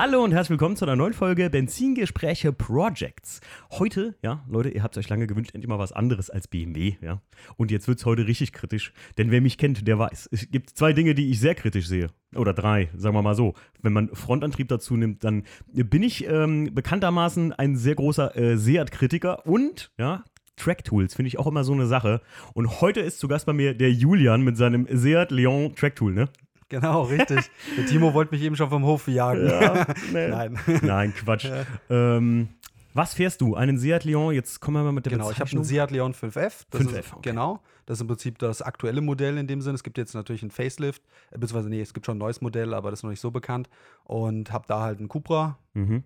Hallo und herzlich willkommen zu einer neuen Folge Benzingespräche Projects. Heute, ja, Leute, ihr habt euch lange gewünscht, endlich mal was anderes als BMW, ja. Und jetzt wird es heute richtig kritisch, denn wer mich kennt, der weiß, es gibt zwei Dinge, die ich sehr kritisch sehe. Oder drei, sagen wir mal so. Wenn man Frontantrieb dazu nimmt, dann bin ich ähm, bekanntermaßen ein sehr großer äh, Seat-Kritiker und, ja, Track Tools finde ich auch immer so eine Sache. Und heute ist zu Gast bei mir der Julian mit seinem Seat Leon Track Tool, ne? Genau, richtig. Der Timo wollte mich eben schon vom Hof jagen. Ja, nee. Nein. Nein, Quatsch. Ja. Ähm, was fährst du? Einen Seat Leon? Jetzt kommen wir mal mit der Genau, ich habe einen Seat Leon 5F. Das 5F, ist, okay. Genau. Das ist im Prinzip das aktuelle Modell in dem Sinne. Es gibt jetzt natürlich ein Facelift, äh, beziehungsweise nee, es gibt schon ein neues Modell, aber das ist noch nicht so bekannt. Und habe da halt einen Cupra mhm.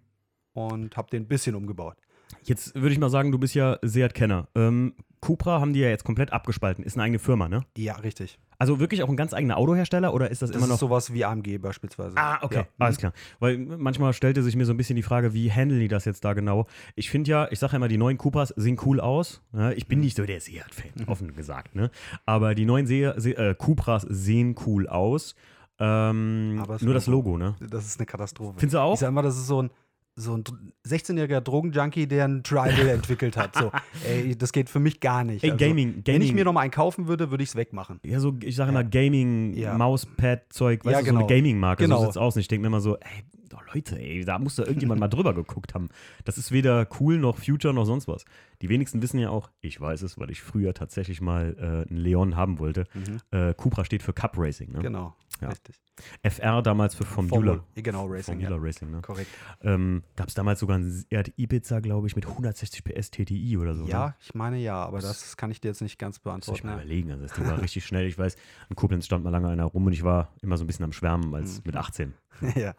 und habe den ein bisschen umgebaut. Jetzt würde ich mal sagen, du bist ja Seat-Kenner. Ähm, Cupra haben die ja jetzt komplett abgespalten. Ist eine eigene Firma, ne? Ja, richtig. Also wirklich auch ein ganz eigener Autohersteller oder ist das, das immer noch. Das ist sowas wie AMG beispielsweise. Ah, okay, ja. alles klar. Weil manchmal stellte sich mir so ein bisschen die Frage, wie handeln die das jetzt da genau? Ich finde ja, ich sage ja immer, die neuen Cupras sehen cool aus. Ja, ich bin mhm. nicht so der Seat-Fan, mhm. offen gesagt, ne? Aber die neuen Se Se äh, Cupras sehen cool aus. Ähm, nur das Logo, ne? Das ist eine Katastrophe. Findest du auch? Ich sag mal, das ist so ein so ein 16-jähriger Drogenjunkie, der ein Tribal entwickelt hat. So, ey, das geht für mich gar nicht. Ey, also, Gaming, Gaming. Wenn ich mir noch mal einen kaufen würde, würde ich es wegmachen. Ja, so, ich sage immer Gaming, ja. Mauspad-Zeug, weißt ja, du, genau. so eine genau. Gaming-Marke, genau. so sieht's aus. Und ich denke mir immer so, ey, oh Leute, ey, da muss da irgendjemand mal drüber geguckt haben. Das ist weder cool noch Future noch sonst was. Die wenigsten wissen ja auch, ich weiß es, weil ich früher tatsächlich mal äh, einen Leon haben wollte. Mhm. Äh, Cupra steht für Cup Racing, ne? Genau. Ja. Richtig. FR damals für Formula. Genau, Racing. Formula ja. Racing, ne? Korrekt. Ähm, Gab es damals sogar einen Seat Ibiza, glaube ich, mit 160 PS TTI oder so? Ja, ne? ich meine ja, aber das kann ich dir jetzt nicht ganz beantworten. Muss ich mal überlegen. Also das Ding war richtig schnell. Ich weiß, in Koblenz stand mal lange einer rum und ich war immer so ein bisschen am Schwärmen als mhm. mit 18. ja.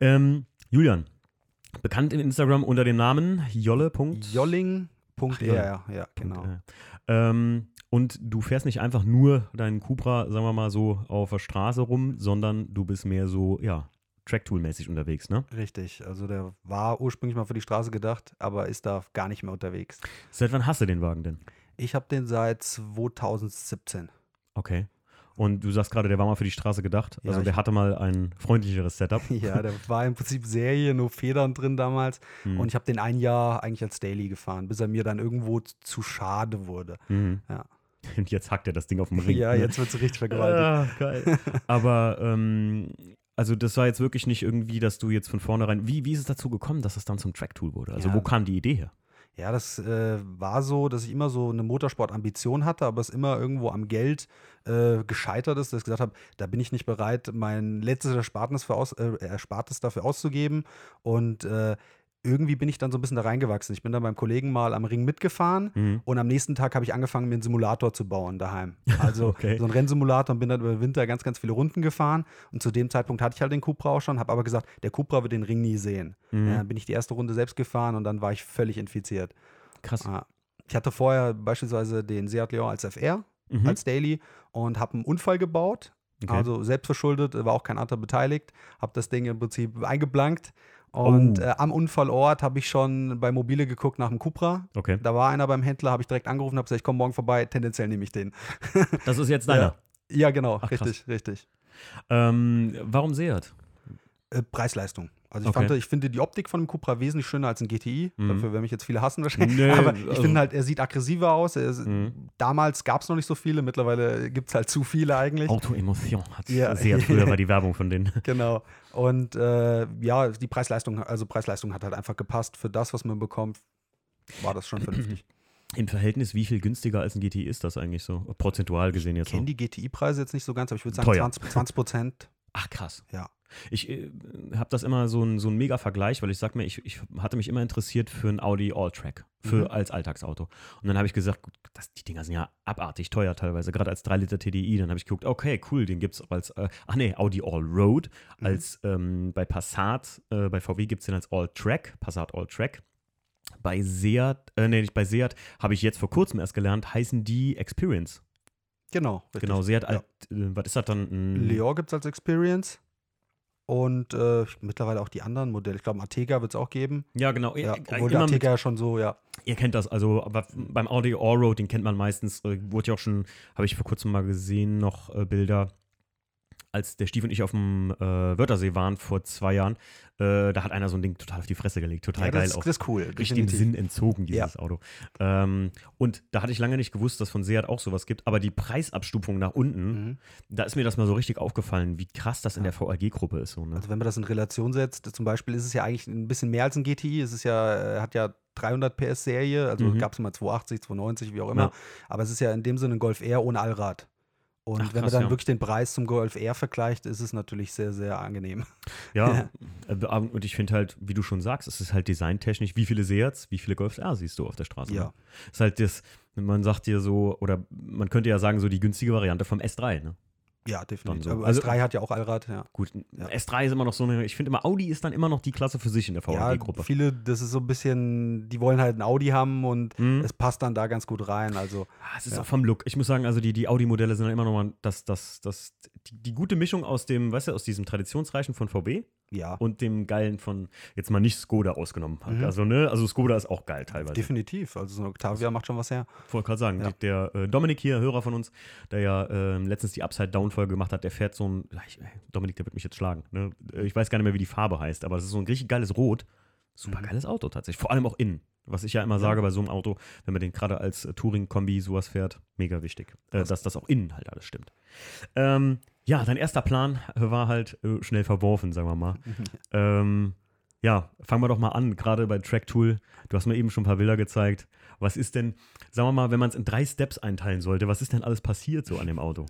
Ähm, Julian, bekannt in Instagram unter dem Namen Jolle. Jolling. ja, ja, genau. Ähm, und du fährst nicht einfach nur deinen Cupra, sagen wir mal so, auf der Straße rum, sondern du bist mehr so, ja, Tracktool-mäßig unterwegs, ne? Richtig. Also der war ursprünglich mal für die Straße gedacht, aber ist da gar nicht mehr unterwegs. Seit wann hast du den Wagen denn? Ich habe den seit 2017. Okay. Und du sagst gerade, der war mal für die Straße gedacht. Also ja, der hatte mal ein freundlicheres Setup. Ja, der war im Prinzip Serie, nur Federn drin damals. Mhm. Und ich habe den ein Jahr eigentlich als Daily gefahren, bis er mir dann irgendwo zu schade wurde. Mhm. Ja. Und jetzt hackt er das Ding auf dem Ring. ja, ne? jetzt wird es richtig vergewaltigt. Ja, geil. Aber ähm, also das war jetzt wirklich nicht irgendwie, dass du jetzt von vornherein. Wie, wie ist es dazu gekommen, dass es dann zum Track-Tool wurde? Also ja. wo kam die Idee her? Ja, das äh, war so, dass ich immer so eine Motorsport-Ambition hatte, aber es immer irgendwo am Geld äh, gescheitert ist, dass ich gesagt habe, da bin ich nicht bereit, mein letztes Erspartes, aus, äh, Erspartes dafür auszugeben. Und äh, irgendwie bin ich dann so ein bisschen da reingewachsen. Ich bin dann beim Kollegen mal am Ring mitgefahren mhm. und am nächsten Tag habe ich angefangen, mir einen Simulator zu bauen daheim. Also okay. so einen Rennsimulator und bin dann über den Winter ganz, ganz viele Runden gefahren. Und zu dem Zeitpunkt hatte ich halt den Cupra auch schon, habe aber gesagt, der Cupra wird den Ring nie sehen. Mhm. Ja, dann bin ich die erste Runde selbst gefahren und dann war ich völlig infiziert. Krass. Ich hatte vorher beispielsweise den Seat Leon als FR, mhm. als Daily und habe einen Unfall gebaut. Okay. Also selbstverschuldet, war auch kein anderer beteiligt. Habe das Ding im Prinzip eingeblankt und oh. äh, am Unfallort habe ich schon bei Mobile geguckt nach dem Cupra. Okay. Da war einer beim Händler, habe ich direkt angerufen, habe gesagt, ich komme morgen vorbei, tendenziell nehme ich den. das ist jetzt deiner? Ja, ja genau, Ach, richtig, richtig. Ähm, warum Seat? Äh, Preis-Leistung. Also ich, okay. fand, ich finde die Optik von dem Cupra wesentlich schöner als ein GTI. Mhm. Dafür werden mich jetzt viele hassen wahrscheinlich. Nee, Aber ich also finde halt, er sieht aggressiver aus. Ist, mhm. Damals gab es noch nicht so viele, mittlerweile gibt es halt zu viele eigentlich. Auto-Emotion hat ja. sehr früher war die Werbung von denen. Genau. Und äh, ja, die Preis-Leistung, also Preis-Leistung hat halt einfach gepasst. Für das, was man bekommt, war das schon vernünftig. Im Verhältnis, wie viel günstiger als ein GTI ist das eigentlich so? Prozentual gesehen jetzt ich kenne die GTI-Preise jetzt nicht so ganz, aber ich würde sagen 20 Prozent. Ach krass. Ja. Ich äh, habe das immer so ein, so ein Mega-Vergleich, weil ich sag mir, ich, ich hatte mich immer interessiert für ein Audi All-Track, für mhm. als Alltagsauto. Und dann habe ich gesagt, gut, das, die Dinger sind ja abartig teuer teilweise, gerade als 3 Liter TDI. Dann habe ich geguckt, okay, cool, den gibt es als, äh, ach nee, Audi All-Road, mhm. als ähm, bei Passat, äh, bei VW gibt es den als All-Track, Passat All-Track. Bei Seat, äh, nee, nicht bei Seat, habe ich jetzt vor kurzem erst gelernt, heißen die Experience. Genau, richtig. Genau, Seat, ja. alt, äh, was ist das dann? Leon gibt es als Experience. Und äh, mittlerweile auch die anderen Modelle. Ich glaube, Artega wird es auch geben. Ja, genau. Ja, obwohl der Artega ja schon so, ja. Ihr kennt das, also aber beim Audi Allroad, den kennt man meistens, äh, wurde ja auch schon, habe ich vor kurzem mal gesehen, noch äh, Bilder. Als der Stief und ich auf dem äh, Wörthersee waren vor zwei Jahren, äh, da hat einer so ein Ding total auf die Fresse gelegt. Total ja, geil das, auch. das ist cool. Richtig dem definitiv. Sinn entzogen, dieses Auto. Ähm, und da hatte ich lange nicht gewusst, dass von Seat auch sowas gibt. Aber die Preisabstufung nach unten, Mhm. da ist mir das mal so richtig aufgefallen, wie krass das in der VAG-Gruppe ist. So, ne? Also wenn man das in Relation setzt, zum Beispiel ist es ja eigentlich ein bisschen mehr als ein GTI. Es ist ja, äh, hat ja 300 PS Serie, also Mhm. gab es mal 280, 290, wie auch immer. Ja. Aber es ist ja in dem Sinne ein Golf R ohne Allrad. Und Ach, wenn man dann ja. wirklich den Preis zum Golf R vergleicht, ist es natürlich sehr, sehr angenehm. Ja, äh, und ich finde halt, wie du schon sagst, es ist halt designtechnisch, wie viele Seats, wie viele Golf R siehst du auf der Straße? Ja. Ne? Ist halt das, man sagt dir so, oder man könnte ja sagen, so die günstige Variante vom S3, ne? Ja, definitiv. so. Aber Also- S3 hat ja auch Allrad, ja. Gut, Ja. S3 ist immer noch so eine, ich finde immer, Audi ist dann immer noch die Klasse für sich in der Ja, VAG-Gruppe. viele, das ist so ein bisschen, die wollen halt ein Audi haben und Mhm. es passt dann da ganz gut rein. Also, Ah, es ist Ja. auch vom Look. Ich muss sagen, also die, die Audi-Modelle sind dann immer noch mal das, das, das, die, die gute Mischung aus dem, weißt du, aus diesem traditionsreichen von VW ja, und dem geilen von, jetzt mal nicht Skoda ausgenommen. hat. Mhm. Also, ne, also Skoda ist auch geil teilweise. definitiv. Also so ein Octavia macht schon was her. Wollte gerade sagen, Ja. die- der äh, Dominik hier, Hörer von uns, der ja ähm, letztens die Upside-Down-Folge gemacht hat, der fährt so ein, ich, Dominik, der wird mich jetzt schlagen. Ne? Äh, Ich weiß gar nicht mehr, wie die Farbe heißt, aber es ist so ein richtig geiles Rot. Super Mhm. geiles Auto tatsächlich. Vor allem auch innen. Was ich ja immer sage bei so einem Auto, wenn man den gerade als äh, Touring-Kombi sowas fährt, mega wichtig. Äh, dass das auch innen halt alles stimmt. Ähm, ja, dein erster Plan war halt äh, schnell verworfen, sagen wir mal. Ähm, ja, fangen wir doch mal an, gerade bei Tracktool. Du hast mir eben schon ein paar Bilder gezeigt. Was ist denn, sagen wir mal, wenn man es in drei Steps einteilen sollte, was ist denn alles passiert so an dem Auto?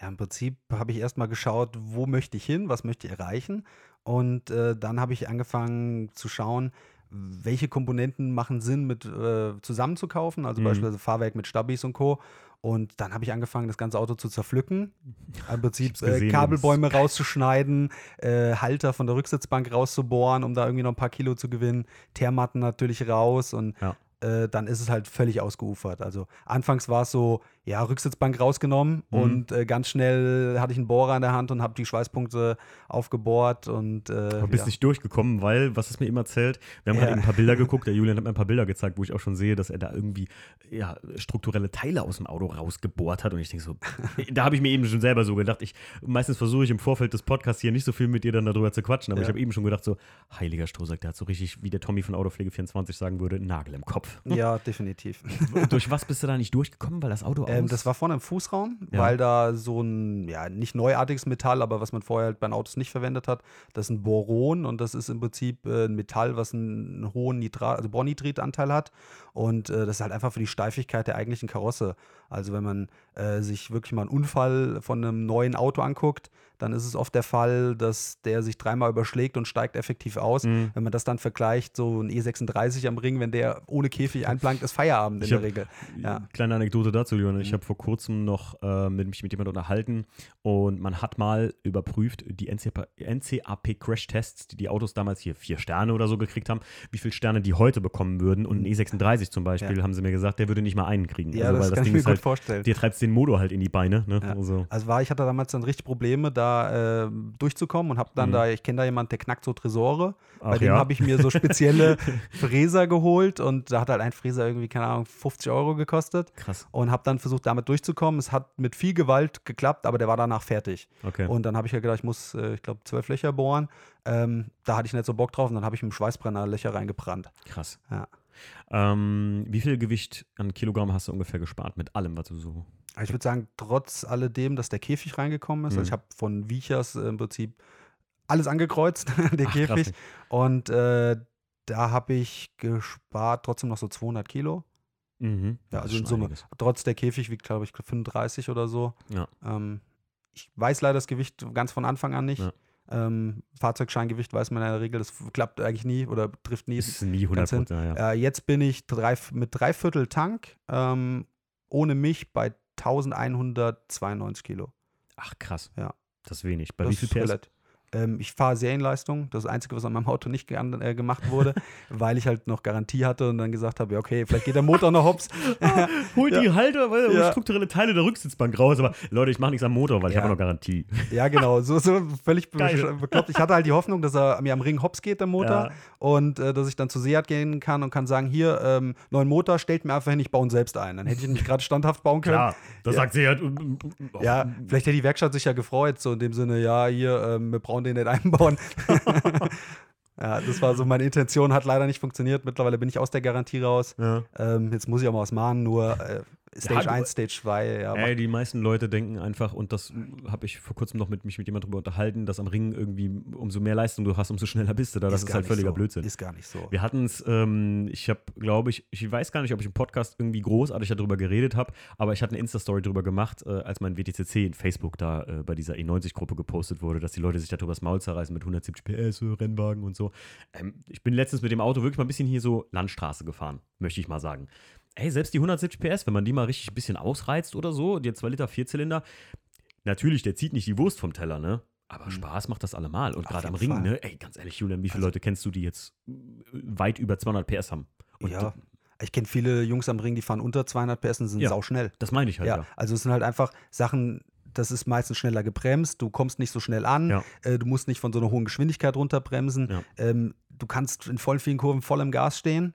Ja, im Prinzip habe ich erstmal geschaut, wo möchte ich hin, was möchte ich erreichen. Und äh, dann habe ich angefangen zu schauen, welche Komponenten machen Sinn mit äh, zusammenzukaufen, also Mhm. beispielsweise Fahrwerk mit Stabis und Co. Und dann habe ich angefangen, das ganze Auto zu zerpflücken. Im Prinzip äh, Kabelbäume rauszuschneiden, äh, Halter von der Rücksitzbank rauszubohren, um da irgendwie noch ein paar Kilo zu gewinnen, Teermatten natürlich raus und Ja. äh, dann ist es halt völlig ausgeufert. Also anfangs war es so, ja, Rücksitzbank rausgenommen Mhm. und äh, ganz schnell hatte ich einen Bohrer in der Hand und habe die Schweißpunkte aufgebohrt und äh, Aber bist ja. nicht durchgekommen, weil, was es mir immer erzählt, wir haben Ja. gerade eben ein paar Bilder geguckt, der Julian hat mir ein paar Bilder gezeigt, wo ich auch schon sehe, dass er da irgendwie ja, strukturelle Teile aus dem Auto rausgebohrt hat und ich denke so, da habe ich mir eben schon selber so gedacht, ich, meistens versuche ich im Vorfeld des Podcasts hier nicht so viel mit dir dann darüber zu quatschen, aber Ja. ich habe eben schon gedacht so, heiliger Strohsack, der hat so richtig, wie der Tommy von Autopflege24 sagen würde, einen Nagel im Kopf. Ja, definitiv. Durch was bist du da nicht durchgekommen, weil das Auto aus... Ähm, das war vorne im Fußraum, Ja. weil da so ein, ja, nicht neuartiges Metall, aber was man vorher halt bei den Autos nicht verwendet hat, das ist ein Boron und das ist im Prinzip äh, ein Metall, was einen, einen hohen Nitrat, also Bornitritanteil hat. Und äh, das ist halt einfach für die Steifigkeit der eigentlichen Karosse. Also wenn man äh, sich wirklich mal einen Unfall von einem neuen Auto anguckt, dann ist es oft der Fall, dass der sich dreimal überschlägt und steigt effektiv aus. Mhm. Wenn man das dann vergleicht, so ein E36 am Ring, wenn der ohne Käfig einplankt, ist Feierabend in Ich der Regel. Ja. Kleine Anekdote dazu, Leon. Ich Mhm. habe vor kurzem noch äh, mit, mich mit jemandem unterhalten und man hat mal überprüft, die NCAP, NCAP Crash-Tests, die die Autos damals hier vier Sterne oder so gekriegt haben, wie viele Sterne die heute bekommen würden. Und ein E36 zum Beispiel, Ja. haben sie mir gesagt, der würde nicht mal einen kriegen. Ja, also, das weil das kann ich Ding mir gut halt, vorstellen. dir treibst den Motor halt in die Beine. Ne? Ja. Also, Also war, ich hatte damals dann richtig Probleme, da äh, durchzukommen und habe dann Mhm. da, ich kenne da jemanden, der knackt so Tresore. Bei Ach dem ja? habe ich mir so spezielle Fräser geholt und da hat halt ein Fräser irgendwie, keine Ahnung, 50 Euro gekostet krass. und habe dann versucht, damit durchzukommen. Es hat mit viel Gewalt geklappt, aber der war danach fertig. Okay. Und dann habe ich ja gedacht, ich muss, äh, ich glaube, zwölf Löcher bohren. Ähm, da hatte ich nicht so Bock drauf und dann habe ich mit dem Schweißbrenner Löcher reingebrannt. krass. Ja. Ähm, wie viel Gewicht an Kilogramm hast du ungefähr gespart mit allem, was du so. Ich würde sagen, trotz alledem, dass der Käfig reingekommen ist, Mhm. also ich habe von Viechers äh, im Prinzip alles angekreuzt, den Ach, Käfig. krass. Und äh, da habe ich gespart trotzdem noch so 200 Kilo. Mhm. Ja, also in Summe. einiges. Trotz der Käfig wiegt, glaube ich, 35 oder so. Ja. Ähm, ich weiß leider das Gewicht ganz von Anfang an nicht. Ja. Ähm, Fahrzeugscheingewicht weiß man in der Regel, das klappt eigentlich nie oder trifft nie. Ist nie 100 Ganz hin. Prozent. Ja. Äh, jetzt bin ich drei, mit dreiviertel Tank ähm, ohne mich bei 1192 Kilo. Ach, krass. Ja. Das ist wenig. Bei Das wie viel PS? Ähm, ich fahre Serienleistung. Das ist das Einzige, was an meinem Auto nicht äh, gemacht wurde, weil ich halt noch Garantie hatte und dann gesagt habe, ja, okay, vielleicht geht der Motor noch hops. ah, holt Ja. die Halter, weil Ja. strukturelle Teile der Rücksitzbank raus. Aber Leute, ich mache nichts am Motor, weil ich Ja. habe noch Garantie. Ja, genau, so, so völlig Geil. bekloppt. Ich hatte halt die Hoffnung, dass er mir am Ring hops geht, der Motor, und äh, dass ich dann zu Seat gehen kann und kann sagen, hier, ähm, neuen Motor, stellt mir einfach hin, ich baue ihn selbst ein. Dann hätte ich ihn nicht gerade standhaft bauen können. Klar, das sagt sie halt. Ja, vielleicht hätte die Werkstatt sich ja gefreut, so in dem Sinne, ja, hier, ähm, wir brauchen den nicht einbauen. ja, das war so meine Intention, hat leider nicht funktioniert. Mittlerweile bin ich aus der Garantie raus. Ja. Ähm, jetzt muss ich auch mal was machen, nur äh, Stage du- 1, Stage 2, ja. Ey, die meisten Leute denken einfach, und das habe ich vor kurzem noch mit mich mit jemandem drüber unterhalten, dass am Ring irgendwie, umso mehr Leistung du hast, umso schneller bist du da. Das ist, gar halt völliger so. Blödsinn. Ist gar nicht so. Wir hatten es, ähm, ich habe, glaube ich, ich weiß gar nicht, ob ich im Podcast irgendwie großartig darüber geredet habe, aber ich hatte eine Insta-Story darüber gemacht, äh, als mein WTCC in Facebook da äh, bei dieser E90-Gruppe gepostet wurde, dass die Leute sich darüber das Maul zerreißen mit 170 PS, Rennwagen und so. Ähm, ich bin letztens mit dem Auto wirklich mal ein bisschen hier so Landstraße gefahren, möchte ich mal sagen. Ey, selbst die 170 PS, wenn man die mal richtig ein bisschen ausreizt oder so, der 2 Liter Vierzylinder, natürlich, der zieht nicht die Wurst vom Teller, ne? Aber Mhm. Spaß macht das allemal. Und gerade am Ring, Fall. ne? Ey, ganz ehrlich, Julian, wie viele Also- Leute kennst du, die jetzt äh, weit über 200 PS haben? Und ja. Ich kenne viele Jungs am Ring, die fahren unter 200 PS und sind Ja. sauschnell. Das meine ich halt, Ja, ja. also es sind halt einfach Sachen, das ist meistens schneller gebremst, du kommst nicht so schnell an, Ja. äh, du musst nicht von so einer hohen Geschwindigkeit runterbremsen, Ja. ähm, du kannst in voll vielen Kurven voll im Gas stehen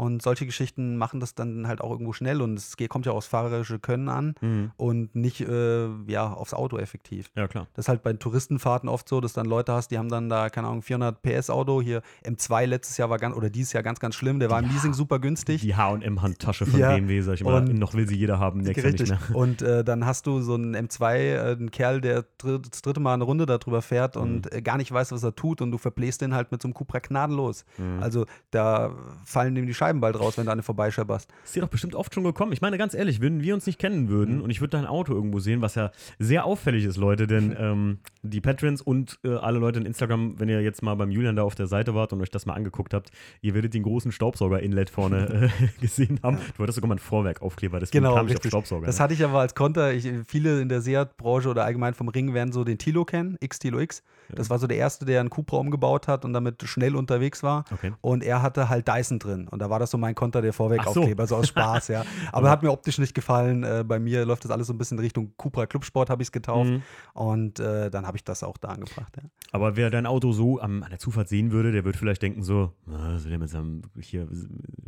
und solche Geschichten machen das dann halt auch irgendwo schnell und es geht, kommt ja aufs fahrerische Können an Mhm. und nicht äh, ja, aufs Auto effektiv. Ja, klar. Das ist halt bei Touristenfahrten oft so, dass dann Leute hast, die haben dann da, keine Ahnung, 400 PS Auto. Hier M2 letztes Jahr war ganz, oder dieses Jahr ganz, ganz schlimm. Der war im Ja. Leasing super günstig. Die H&M-Handtasche von Ja, BMW, sag ich immer. und- noch will sie jeder haben, nächstes Jahr nicht mehr. Und äh, dann hast du so einen M2, äh, einen Kerl, der dr das dritte Mal eine Runde darüber fährt Mhm. und äh, gar nicht weiß, was er tut und du verbläst den halt mit so einem Cupra gnadenlos. Mhm. Also da fallen ihm die Scheiben bald raus, wenn du eine vorbeischepperst. Ist dir doch bestimmt oft schon gekommen. Ich meine, ganz ehrlich, wenn wir uns nicht kennen würden Mhm. und ich würde dein Auto irgendwo sehen, was ja sehr auffällig ist, Leute, denn ähm, die Patrons und äh, alle Leute in Instagram, wenn ihr jetzt mal beim Julian da auf der Seite wart und euch das mal angeguckt habt, ihr werdet den großen Staubsauger-Inlet vorne äh, gesehen haben. Du hattest sogar mal ein Vorwerk-Aufkleber, deswegen Genau, kam ich auf richtig. Staubsauger. Das ne? hatte ich aber als Konter. Ich, viele in der Seat-Branche oder allgemein vom Ring werden so den Tilo kennen, X-Tilo X. Das war so der erste, der einen Cupra umgebaut hat und damit schnell unterwegs war. Okay. Und er hatte halt Dyson drin. Und da war das so mein Konter, der Ach so. Vorweg-Aufkleber, so. aus Spaß, ja. Aber hat mir optisch nicht gefallen. Äh, bei mir läuft das alles so ein bisschen Richtung Cupra Clubsport, habe ich es getauft. Mhm. Und äh, dann habe ich das auch da angebracht, ja. Aber wer dein Auto so am, an der Zufahrt sehen würde, der würde vielleicht denken so, na, was will der mit seinem hier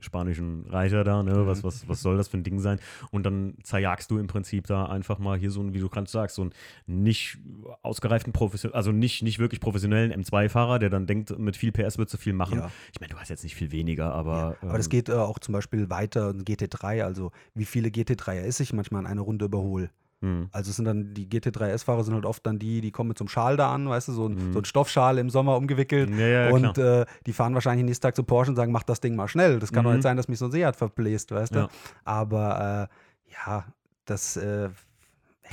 spanischen Reiter da, ne? Was, was, was soll das für ein Ding sein? Und dann zerjagst du im Prinzip da einfach mal hier so ein, wie du gerade sagst, so einen nicht ausgereiften Profession, also nicht, nicht wirklich professionellen M2-Fahrer, der dann denkt, mit viel PS wird zu viel machen. Ja. Ich meine, du hast jetzt nicht viel weniger, aber. Aber das ähm, geht äh, auch zum Beispiel weiter, ein GT3, also wie viele GT3er ist ich manchmal in einer Runde überhole. hm. Also es sind dann die GT3S-Fahrer sind halt oft dann die, die kommen mit so einem Schal da an, weißt du, so ein, Mhm. so ein Stoffschal im Sommer umgewickelt. Ja, ja, und äh, die fahren wahrscheinlich nächsten Tag zu Porsche und sagen, mach das Ding mal schnell. Das kann doch Mhm. nicht sein, dass mich so ein Seat verbläst, weißt du. Ja. Aber äh, ja, das äh,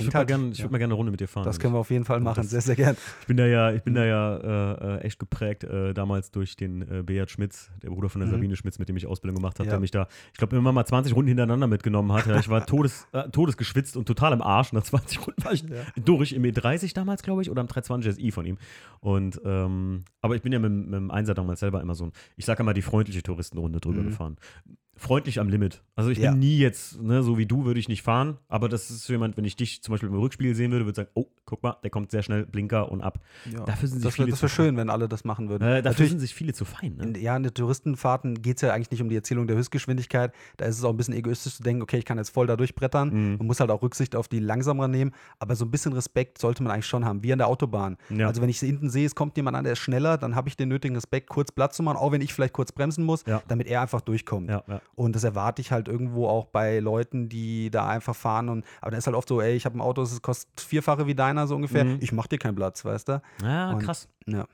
Ich würde mal, halt. ich ja. würd mal gerne eine Runde mit dir fahren. das können wir auf jeden Fall machen, das- sehr, sehr gern. Ich bin da ja, ich bin da ja äh, äh, echt geprägt, äh, damals durch den äh, Beat Schmitz, der Bruder von der Mhm. Sabine Schmitz, mit dem ich Ausbildung gemacht habe, Ja. der mich da, ich glaube, immer mal 20 Runden hintereinander mitgenommen hat. Ja, ich war todes, äh, todesgeschwitzt und total im Arsch. Nach 20 Runden war ich durch im E30 damals, glaube ich, oder am 320 SI von ihm. Und ähm, aber ich bin ja mit, mit dem Einser damals selber immer so ein, ich sage immer die freundliche Touristenrunde drüber Mhm. gefahren. Freundlich am Limit. Also ich Ja. bin nie jetzt, ne, so wie du würde ich nicht fahren, aber das ist so jemand, wenn ich dich zum Beispiel im Rückspiel sehen würde, würde ich sagen, oh, guck mal, der kommt sehr schnell, Blinker und ab. Ja. Dafür sind sich das wäre viele das wär zu schön, wenn alle das machen würden. äh, dafür Natürlich, sind sich viele zu fein. Ne? in, ja, in den Touristenfahrten geht es ja eigentlich nicht um die Erzählung der Höchstgeschwindigkeit. Da ist es auch ein bisschen egoistisch zu denken, okay, ich kann jetzt voll da durchbrettern. Mhm. Man muss halt auch Rücksicht auf die langsameren nehmen. Aber so ein bisschen Respekt sollte man eigentlich schon haben, wie an der Autobahn. Ja. Also wenn ich hinten sehe, es kommt jemand an, der ist schneller, dann habe ich den nötigen Respekt, kurz Platz zu machen, auch wenn ich vielleicht kurz bremsen muss, Ja. damit er einfach durchkommt. Und das erwarte ich halt irgendwo auch bei Leuten, die da einfach fahren. Und, aber dann ist halt oft so, ey, ich habe ein Auto, das kostet vierfache wie deiner so ungefähr. Mhm. Ich mach dir keinen Platz, weißt du? Ja, Und- krass. Ja.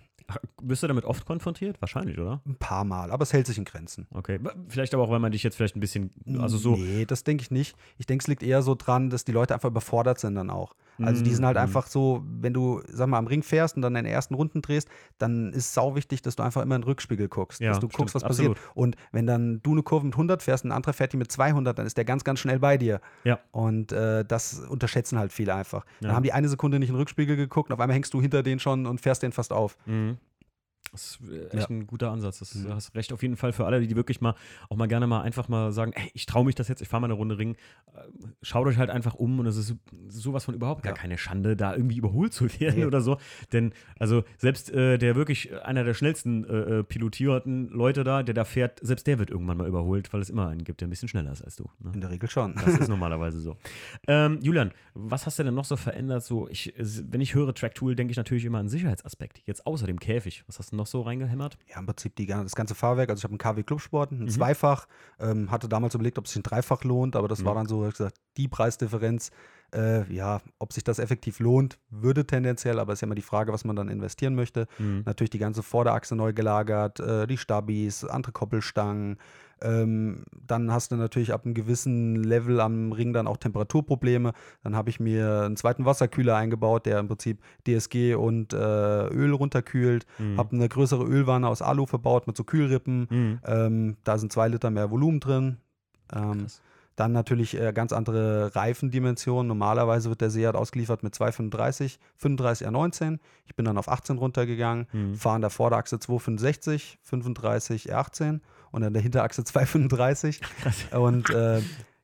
Bist du damit oft konfrontiert? Wahrscheinlich, oder? Ein paar Mal, aber es hält sich in Grenzen. Okay. Vielleicht aber auch, weil man dich jetzt vielleicht ein bisschen, also so. Nee, das denke ich nicht. Ich denke, es liegt eher so dran, dass die Leute einfach überfordert sind dann auch. Also die sind halt Mhm. einfach so, wenn du, sag mal, am Ring fährst und dann deine ersten Runden drehst, dann ist es sau wichtig, dass du einfach immer in den Rückspiegel guckst, Ja, dass du stimmt, guckst, was absolut. passiert. Und wenn dann du eine Kurve mit 100 fährst und ein anderer fährt die mit 200, dann ist der ganz, ganz schnell bei dir. Ja. Und äh, das unterschätzen halt viele einfach. Ja. Dann haben die eine Sekunde nicht in den Rückspiegel geguckt und auf einmal hängst du hinter denen schon und fährst den fast auf. Mhm. Das ist äh, echt Ja. ein guter Ansatz. Das, Mhm. Du hast recht auf jeden Fall für alle, die wirklich mal auch mal gerne mal einfach mal sagen, ey, ich traue mich das jetzt, ich fahre mal eine Runde Ring. Äh, Schaut euch halt einfach um und es ist sowas von überhaupt gar Ja. keine Schande, da irgendwie überholt zu werden Nee. oder so. Denn also selbst äh, der wirklich einer der schnellsten äh, äh, pilotierten Leute da, der da fährt, selbst der wird irgendwann mal überholt, weil es immer einen gibt, der ein bisschen schneller ist als du. Ne? In der Regel schon. Das ist normalerweise so. Ähm, Julian, was hast du denn noch so verändert? So, ich, wenn ich höre Tracktool, denke ich natürlich immer an Sicherheitsaspekt. Jetzt außer dem Käfig. Was hast du noch so reingehämmert? Ja, im Prinzip die, das ganze Fahrwerk. Also ich habe einen KW Clubsport, ein Mhm. Zweifach. Ähm, hatte damals überlegt, ob es sich ein Dreifach lohnt, aber das Mhm. war dann so, ich gesagt, die Preisdifferenz. Äh, ja, ob sich das effektiv lohnt, würde tendenziell, aber ist ja immer die Frage, was man dann investieren möchte. Mhm. Natürlich die ganze Vorderachse neu gelagert, äh, die Stabis, andere Koppelstangen. Ähm, dann hast du natürlich ab einem gewissen Level am Ring dann auch Temperaturprobleme. Dann habe ich mir einen zweiten Wasserkühler eingebaut, der im Prinzip DSG und äh, Öl runterkühlt. Mhm. Habe eine größere Ölwanne aus Alu verbaut mit so Kühlrippen. Mhm. Ähm, da sind zwei Liter mehr Volumen drin. Ähm. Dann natürlich äh, ganz andere Reifendimensionen. Normalerweise wird der Seat ausgeliefert mit 235, 35 R19. Ich bin dann auf 18 runtergegangen, Mhm. fahre an der Vorderachse 265, 35 R18 und an der Hinterachse 235. Krass. Und äh,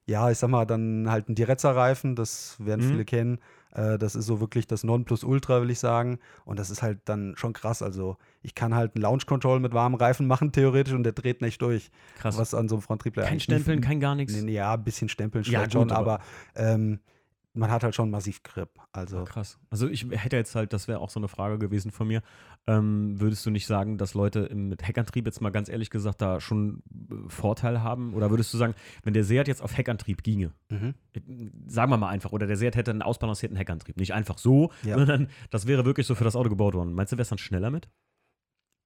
ja, ich sag mal, dann halt ein Direzza-Reifen, das werden Mhm. viele kennen. Äh, das ist so wirklich das Nonplusultra, will ich sagen. Und das ist halt dann schon krass. Also, ich kann halt einen Launch Control mit warmen Reifen machen, theoretisch, und der dreht nicht durch. Krass. Was an so einem Fronttriebler kein Stempeln, kein gar nichts. Nee, nee, ja, ein bisschen Stempeln Ja, gut, schon, aber- aber, ähm, man hat halt schon massiv Grip. Also, Krass. Also ich hätte jetzt halt, das wäre auch so eine Frage gewesen von mir, ähm, würdest du nicht sagen, dass Leute im, mit Heckantrieb jetzt mal ganz ehrlich gesagt da schon äh, Vorteil haben? Oder würdest du sagen, wenn der Seat jetzt auf Heckantrieb ginge, mhm. äh, sagen wir mal einfach, oder der Seat hätte einen ausbalancierten Heckantrieb, nicht einfach so, Ja. sondern das wäre wirklich so für das Auto gebaut worden. Meinst du, wär's dann schneller mit?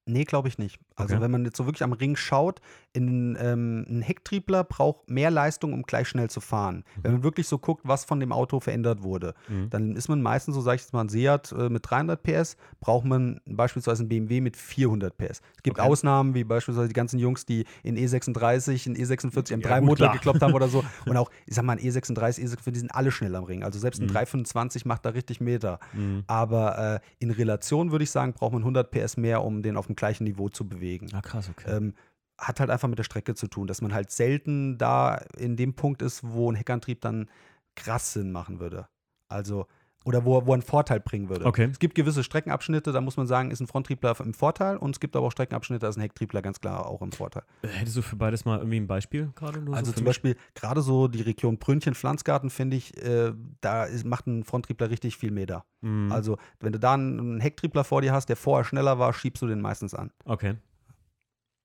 Nee, glaube ich nicht. Also Okay. wenn man jetzt so wirklich am Ring schaut, in, ähm, ein Hecktriebler braucht mehr Leistung, um gleich schnell zu fahren. Wenn man wirklich so guckt, was von dem Auto verändert wurde, Mhm. dann ist man meistens, so sage ich jetzt mal, ein Seat äh, mit 300 PS, braucht man beispielsweise einen BMW mit 400 PS. Es gibt Okay. Ausnahmen, wie beispielsweise die ganzen Jungs, die in E36, in E46 am Ja, 3 gut, Motor gekloppt haben oder so. Und auch, ich sag mal, ein E36, E46, die sind alle schnell am Ring. Also selbst ein Mhm. 325 macht da richtig Meter. Mhm. Aber äh, in Relation würde ich sagen, braucht man 100 PS mehr, um den auf dem gleichen Niveau zu bewegen. Ah, krass, okay. Ähm, hat halt einfach mit der Strecke zu tun, dass man halt selten da in dem Punkt ist, wo ein Heckantrieb dann krass Sinn machen würde. Also, oder wo, wo er einen Vorteil bringen würde. Okay. Es gibt gewisse Streckenabschnitte, da muss man sagen, ist ein Fronttriebler im Vorteil und es gibt aber auch Streckenabschnitte, da ist ein Hecktriebler ganz klar auch im Vorteil. Äh, Hättest du für beides mal irgendwie ein Beispiel gerade? nur so Also für zum? Beispiel gerade so die Region Brünnchen, Pflanzgarten, finde ich, äh, da ist, macht ein Fronttriebler richtig viel Meter. Mhm. Also, wenn du da einen Hecktriebler vor dir hast, der vorher schneller war, schiebst du den meistens an. Okay.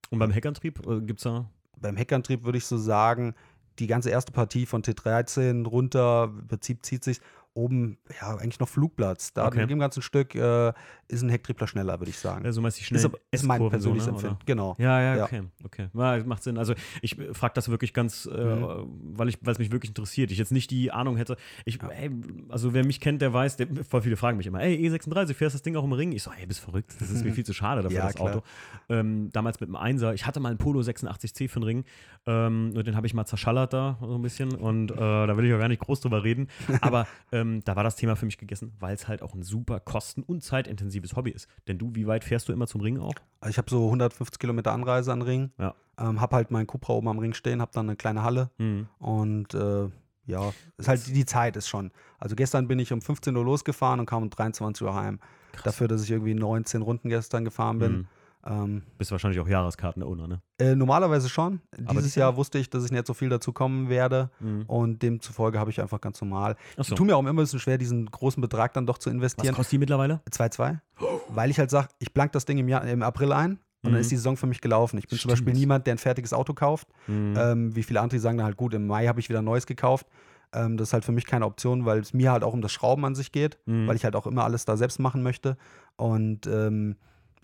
Und beim Heckantrieb äh, gibt es da. Beim Heckantrieb würde ich so sagen, die ganze erste Partie von T13 runter, im Prinzip zieht sich oben, ja, eigentlich noch Flugplatz. Da Okay. mit dem ganzen Stück äh, ist ein Hecktriebler schneller, würde ich sagen. Ja, so meinst du die ist, ist mein persönliches so, ne? Empfinden. Genau. Ja, ja, Ja. okay, okay. Ja, macht Sinn. Also ich frage das wirklich ganz, äh, Mhm. weil ich, weil es mich wirklich interessiert. Ich jetzt nicht die Ahnung hätte. Ich, ey, also wer mich kennt, der weiß, der, voll viele fragen mich immer, ey, E36, fährst das Ding auch im Ring? Ich so, ey, bist verrückt. Das ist mir viel zu schade dafür, Ja, das. Auto. Ähm, damals mit dem Einser. Ich hatte mal einen Polo 86C für den Ring ähm, und den habe ich mal zerschallert da so ein bisschen und äh, da will ich auch gar nicht groß drüber reden. Aber ähm, da war das Thema für mich gegessen, weil es halt auch ein super kosten- und zeitintensives Hobby ist. Denn du, wie weit fährst du immer zum Ring auch? Also ich habe so 150 Kilometer Anreise an Ring. Ja. Ähm, habe halt meinen Cupra oben am Ring stehen, habe dann eine kleine Halle. Mhm. Und äh, ja, ist halt die Zeit ist schon. Also gestern bin ich um 15 Uhr losgefahren und kam um 23 Uhr heim. Dafür, dass ich irgendwie 19 Runden gestern gefahren bin. Mhm. Ähm, Bist wahrscheinlich auch Jahreskarten-Owner, ne? äh, normalerweise schon. Aber Dieses Jahr wusste ich, dass ich nicht so viel dazu kommen werde. Mhm. Und demzufolge habe ich einfach ganz normal. Achso. Ich tue mir auch immer ein bisschen schwer, diesen großen Betrag dann doch zu Was investieren. kostet die mittlerweile? 2-2. Weil ich halt sage, ich plank das Ding im, Jahr, im April ein und Mhm. dann ist die Saison für mich gelaufen. Ich bin zum Beispiel Stimmt. niemand, der ein fertiges Auto kauft. Mhm. Ähm, wie viele andere, sagen dann halt, gut, im Mai habe ich wieder ein neues gekauft. Ähm, das ist halt für mich keine Option, weil es mir halt auch um das Schrauben an sich geht, Mhm. weil ich halt auch immer alles da selbst machen möchte. Und ähm,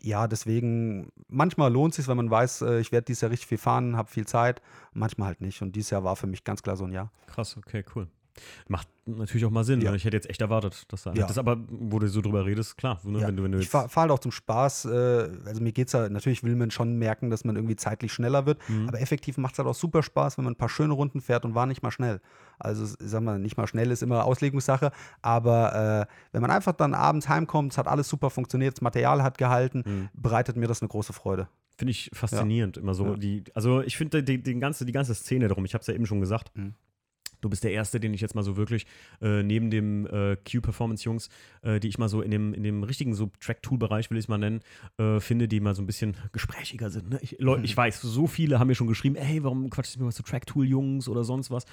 ja, deswegen, manchmal lohnt es sich, wenn man weiß, äh, ich werde dieses Jahr richtig viel fahren, habe viel Zeit, manchmal halt nicht. Und dieses Jahr war für mich ganz klar so ein Jahr. Krass, okay, cool. Macht natürlich auch mal Sinn. Ja. Ne? Ich hätte jetzt echt erwartet, dass da. Ja. Das aber, wo du so drüber redest, klar. Ne? Ja, Wenn du, wenn du ich fahre fahr halt auch zum Spaß. Äh, also mir geht's ja, natürlich will man schon merken, dass man irgendwie zeitlich schneller wird. Mhm. Aber effektiv macht es halt auch super Spaß, wenn man ein paar schöne Runden fährt und war nicht mal schnell. Also ich sag mal, nicht mal schnell ist immer Auslegungssache. Aber äh, wenn man einfach dann abends heimkommt, es hat alles super funktioniert, das Material hat gehalten, Mhm. bereitet mir das eine große Freude. Finde ich faszinierend, immer so. Die, also ich finde die, die, ganze, die ganze Szene darum, ich habe es ja eben schon gesagt. Mhm. Du bist der Erste, den ich jetzt mal so wirklich äh, neben dem äh, Q-Performance-Jungs, äh, die ich mal so in dem, in dem richtigen so Track-Tool-Bereich, will ich es mal nennen, äh, finde, die mal so ein bisschen gesprächiger sind. Ne? Ich, Leute, ich weiß, so viele haben mir schon geschrieben, ey, warum quatschst du mir was zu Track-Tool-Jungs oder sonst was?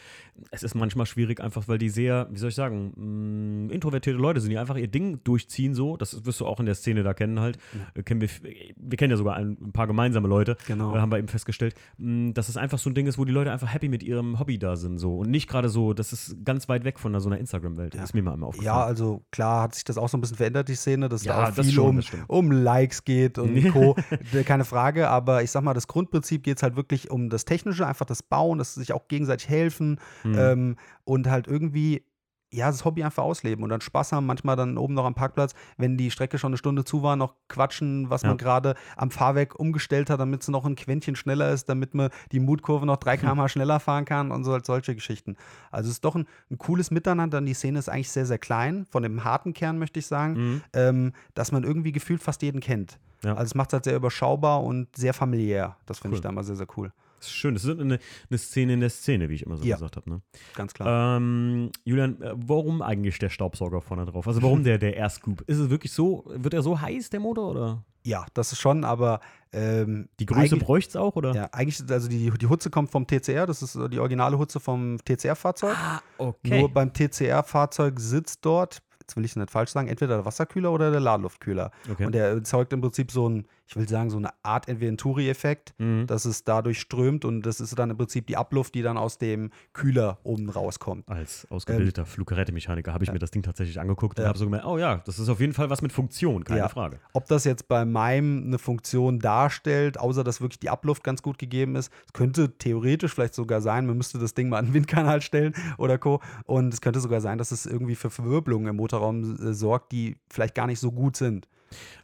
Es ist manchmal schwierig, einfach weil die sehr, wie soll ich sagen, mh, introvertierte Leute sind, die einfach ihr Ding durchziehen so. Das wirst du auch in der Szene da kennen halt. Äh, kennen wir, wir kennen ja sogar ein, ein paar gemeinsame Leute. Genau. Äh, haben wir eben festgestellt, mh, dass es einfach so ein Ding ist, wo die Leute einfach happy mit ihrem Hobby da sind so und nicht gerade so, das ist ganz weit weg von so einer Instagram-Welt. Ja. Ist mir mal immer aufgefallen. Ja, also klar hat sich das auch so ein bisschen verändert, die Szene, dass Ja, da viel schon, um, um Likes geht und Co. D- Keine Frage, aber ich sag mal, das Grundprinzip geht es halt wirklich um das Technische, einfach das Bauen, dass sie sich auch gegenseitig helfen Mhm. ähm, und halt irgendwie. Ja, das Hobby einfach ausleben und dann Spaß haben, manchmal dann oben noch am Parkplatz, wenn die Strecke schon eine Stunde zu war, noch quatschen, was Ja. man gerade am Fahrwerk umgestellt hat, damit es noch ein Quäntchen schneller ist, damit man die Mutkurve noch 3 km/h schneller fahren kann und so solche Geschichten. Also es ist doch ein, ein cooles Miteinander und die Szene ist eigentlich sehr, sehr klein, von dem harten Kern möchte ich sagen, Mhm. ähm, dass man irgendwie gefühlt fast jeden kennt. Ja. Also es macht es halt sehr überschaubar und sehr familiär. Das finde Cool. ich da mal sehr, sehr cool. Schön. Das ist eine, eine Szene in der Szene, wie ich immer so Ja. gesagt habe. Ne? Ganz klar. Ähm, Julian, äh, warum eigentlich der Staubsauger vorne drauf? Also warum der, der Air Scoop? Ist es wirklich so, wird er so heiß, der Motor, oder? ja, das ist schon, aber ähm, Die Größe bräuchte es auch, oder? Ja, eigentlich, also die, die Hutze kommt vom TCR, das ist die originale Hutze vom TCR-Fahrzeug. Ah, okay. Nur beim TCR-Fahrzeug sitzt dort, jetzt will ich nicht falsch sagen, entweder der Wasserkühler oder der Ladeluftkühler. okay. Und der erzeugt im Prinzip so ein, ich will sagen, so eine Art Venturi-Effekt, Mhm. dass es dadurch strömt und das ist dann im Prinzip die Abluft, die dann aus dem Kühler oben rauskommt. Als ausgebildeter Fluggerätemechaniker habe ich mir das Ding tatsächlich angeguckt und Ähm, Ja. habe so gemerkt, oh ja, das ist auf jeden Fall was mit Funktion, keine Ja. Frage. Ob das jetzt bei meinem eine Funktion darstellt, außer dass wirklich die Abluft ganz gut gegeben ist, es könnte theoretisch vielleicht sogar sein, man müsste das Ding mal an den Windkanal stellen oder Co. Und es könnte sogar sein, dass es irgendwie für Verwirbelungen im Motorraum äh, sorgt, die vielleicht gar nicht so gut sind.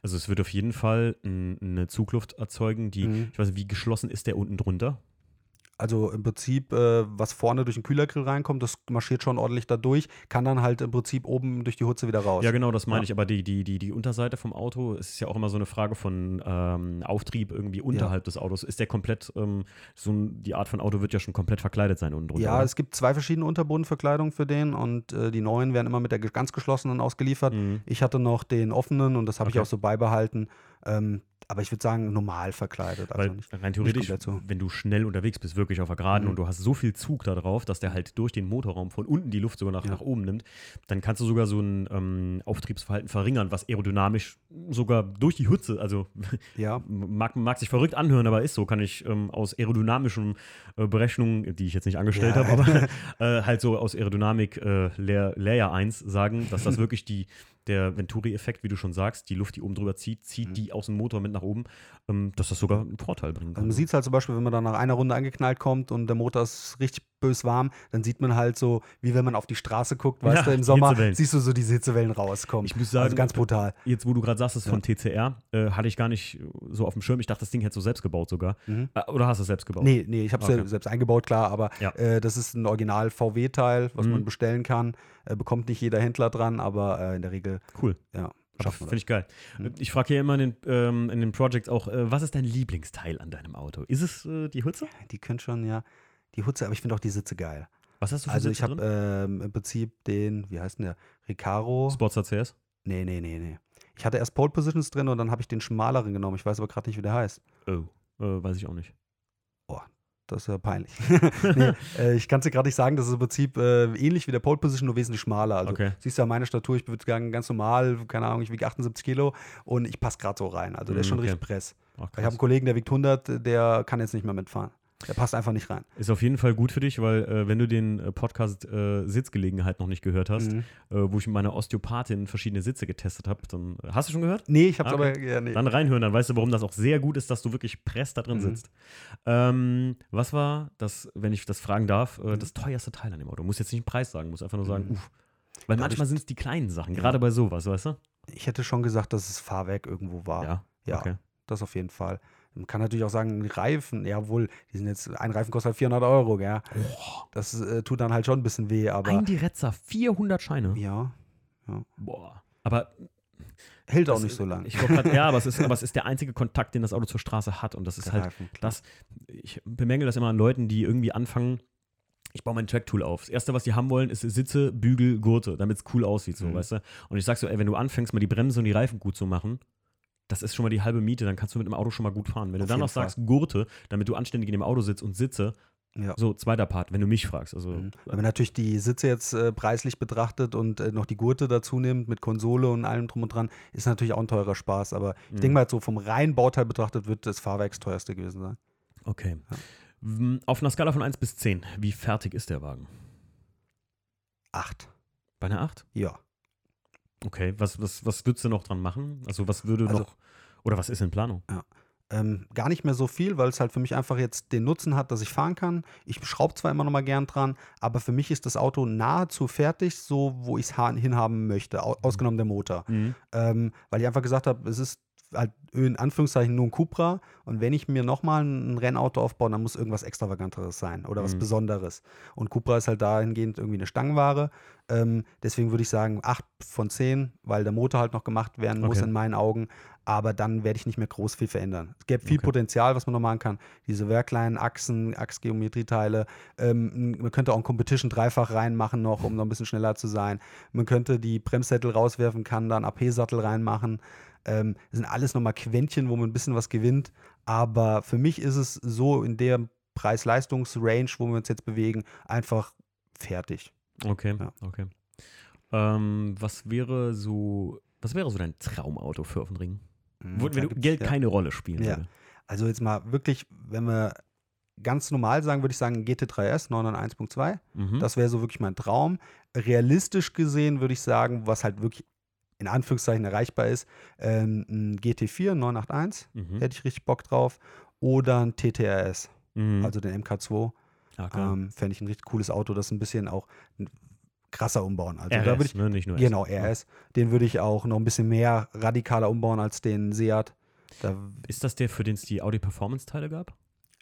Also es wird auf jeden Fall eine Zugluft erzeugen, die, Mhm. ich weiß nicht, wie geschlossen ist der unten drunter? Also im Prinzip, äh, was vorne durch den Kühlergrill reinkommt, das marschiert schon ordentlich da durch, kann dann halt im Prinzip oben durch die Hutze wieder raus. Ja, genau, das meine Ja. ich. Aber die, die, die, die Unterseite vom Auto, es ist ja auch immer so eine Frage von ähm, Auftrieb irgendwie unterhalb des Autos. Ist der komplett, ähm, so ein, die Art von Auto wird ja schon komplett verkleidet sein unten drunter. Ja, oder? es gibt zwei verschiedene Unterbodenverkleidungen für den und äh, die neuen werden immer mit der ganz geschlossenen ausgeliefert. Mhm. Ich hatte noch den offenen und das habe Okay. ich auch so beibehalten. Ähm, aber ich würde sagen, normal verkleidet. Also Weil nicht, rein theoretisch, so. wenn du schnell unterwegs bist, wirklich auf der Geraden Mhm. und du hast so viel Zug da drauf, dass der halt durch den Motorraum von unten die Luft sogar nach, Ja. nach oben nimmt, dann kannst du sogar so ein ähm, Auftriebsverhalten verringern, was aerodynamisch sogar durch die Hütze, also ja, mag, mag sich verrückt anhören, aber ist so, kann ich ähm, aus aerodynamischen äh, Berechnungen, die ich jetzt nicht angestellt Ja. habe, aber äh, halt so aus Aerodynamik äh, Layer, Layer 1 sagen, dass das wirklich die, der Venturi-Effekt, wie du schon sagst, die Luft, die oben drüber zieht, zieht Mhm. die aus dem Motor mit nach oben, ähm, dass das sogar einen Vorteil bringen also kann. man sieht es halt zum Beispiel, wenn man dann nach einer Runde angeknallt kommt und der Motor ist richtig bös warm, dann sieht man halt so, wie wenn man auf die Straße guckt, weißt Ja, du, im Sommer siehst du so diese Hitzewellen rauskommen. Ich muss sagen, also ganz brutal. Jetzt, wo du gerade sagst, das ist Ja. von TCR, äh, hatte ich gar nicht so auf dem Schirm. Ich dachte, das Ding hättest du selbst gebaut sogar. Mhm. Äh, oder hast du es selbst gebaut? Nee, nee, ich habe es Okay. selbst eingebaut, klar, aber Ja. äh, das ist ein Original VW-Teil, was Mhm. man bestellen kann. Äh, bekommt nicht jeder Händler dran, aber äh, in der Regel, Cool. ja, Aber schafft man Finde ich geil. Mhm. Ich frage hier immer in den, ähm, in den Projects auch, was ist dein Lieblingsteil an deinem Auto? Ist es die Hütze? Die können schon, ja, die Hutze, aber ich finde auch die Sitze geil. Was hast du für Also Sitze ich habe ähm, im Prinzip den, wie heißt denn der? Recaro. Sportster CS? Nee, nee, nee, nee. Ich hatte erst Pole Positions drin und dann habe ich den schmaleren genommen. Ich weiß aber gerade nicht, wie der heißt. Oh, äh, weiß ich auch nicht. Das ist ja peinlich. nee, äh, ich kann es dir gerade nicht sagen, das ist im Prinzip äh, ähnlich wie der Pole Position, nur wesentlich schmaler. Also Okay. siehst du ja meine Statur, ich sagen, ganz normal, keine Ahnung, ich wiege 78 Kilo und ich passe gerade so rein. Also der ist Mhm, schon okay. richtig press. Ach, Ich habe einen Kollegen, der wiegt 100, der kann jetzt nicht mehr mitfahren. Der passt einfach nicht rein. Ist auf jeden Fall gut für dich, weil äh, wenn du den äh, Podcast äh, Sitzgelegenheit noch nicht gehört hast, Mhm. äh, wo ich mit meiner Osteopathin verschiedene Sitze getestet habe, dann hast du schon gehört? Nee, ich hab's Ah, aber. okay. Ja, nee. Dann reinhören, dann weißt du, warum das auch sehr gut ist, dass du wirklich press da drin Mhm. sitzt. Ähm, was war das, wenn ich das fragen darf, äh, Mhm. das teuerste Teil an dem Auto? Muss jetzt nicht einen Preis sagen, muss einfach nur sagen, Mhm. uff. Weil Glaub manchmal sind es die kleinen Sachen, Ja. gerade bei sowas, weißt du? Ich hätte schon gesagt, dass es Fahrwerk irgendwo war. Ja. Ja, Okay. das auf jeden Fall. Man kann natürlich auch sagen, Reifen, ja wohl, die sind jetzt, ein Reifen kostet halt 400 Euro, gell? Das äh, tut dann halt schon ein bisschen weh, aber Ein Direzza, 400 Scheine. ja, Boah. Aber hält auch das nicht so lang. Ich wollte grad, ja, aber es, ist, aber es ist der einzige Kontakt, den das Auto zur Straße hat. Und das ist Der halt Reifen, das. Ich bemängel das immer an Leuten, die irgendwie anfangen. Ich baue mein Track-Tool auf. Das Erste, was die haben wollen, ist Sitze, Bügel, Gurte, damit es cool aussieht, so, Mhm. weißt du? Und ich sag so, ey, wenn du anfängst, mal die Bremse und die Reifen gut zu machen, das ist schon mal die halbe Miete, dann kannst du mit dem Auto schon mal gut fahren. Wenn Auf du dann noch sagst, Gurte, damit du anständig in dem Auto sitzt und sitze, Ja. so, zweiter Part, wenn du mich fragst. Also, Mhm. Wenn man natürlich die Sitze jetzt äh, preislich betrachtet und äh, noch die Gurte dazu nimmt mit Konsole und allem drum und dran, ist natürlich auch ein teurer Spaß. Aber ich Mhm. denke mal, so vom reinen Bauteil betrachtet wird das Fahrwerk das teuerste gewesen sein. Okay. Ja. Auf einer Skala von 1 bis 10, wie fertig ist der Wagen? Acht. Bei einer 8? Ja. Okay, was, was, was würdest du noch dran machen? Also was würde Also- noch, oder was ist in Planung? Ähm, gar nicht mehr so viel, weil es halt für mich einfach jetzt den Nutzen hat, dass ich fahren kann. Ich schraube zwar immer noch mal gern dran, aber für mich ist das Auto nahezu fertig, so wo ich es hinhaben möchte, au ausgenommen der Motor. Mhm. Ähm, weil ich einfach gesagt habe, es ist halt in Anführungszeichen nur ein Cupra und wenn ich mir nochmal ein Rennauto aufbaue, dann muss irgendwas Extravaganteres sein oder was Mhm. Besonderes. Und Cupra ist halt dahingehend irgendwie eine Stangenware. Ähm, deswegen würde ich sagen 8 von 10, weil der Motor halt noch gemacht werden muss Okay. in meinen Augen. Aber dann werde ich nicht mehr groß viel verändern. Es gäbe viel Okay. Potenzial, was man noch machen kann. Diese werkleinen Achsen, Achsgeometrieteile. Ähm, man könnte auch ein Competition dreifach reinmachen noch, um noch ein bisschen schneller zu sein. Man könnte die Bremssättel rauswerfen, kann dann AP-Sattel reinmachen. Ähm, das sind alles nochmal Quäntchen, wo man ein bisschen was gewinnt. Aber für mich ist es so in der Preis-Leistungs-Range, wo wir uns jetzt bewegen, einfach fertig. Okay, Ja. okay. Ähm, was wäre so, was wäre so dein Traumauto für auf den Ring? Da wenn du Geld ja. keine Rolle spielen Ja. würde. Also jetzt mal wirklich, wenn wir ganz normal sagen, würde ich sagen GT3S 991.2. Mhm. Das wäre so wirklich mein Traum. Realistisch gesehen würde ich sagen, was halt wirklich in Anführungszeichen erreichbar ist, ähm, ein GT4 981, mhm. hätte ich richtig Bock drauf. Oder ein TTRS, Mhm. also den MK2. ja, klar. Ähm, Fände ich ein richtig cooles Auto, das ein bisschen auch krasser umbauen. Also RS, da würde ich, ne? nicht nur S. genau. RS, den würde ich auch noch ein bisschen mehr radikaler umbauen als den Seat. Da, Ist das der, für den es die Audi Performance-Teile gab?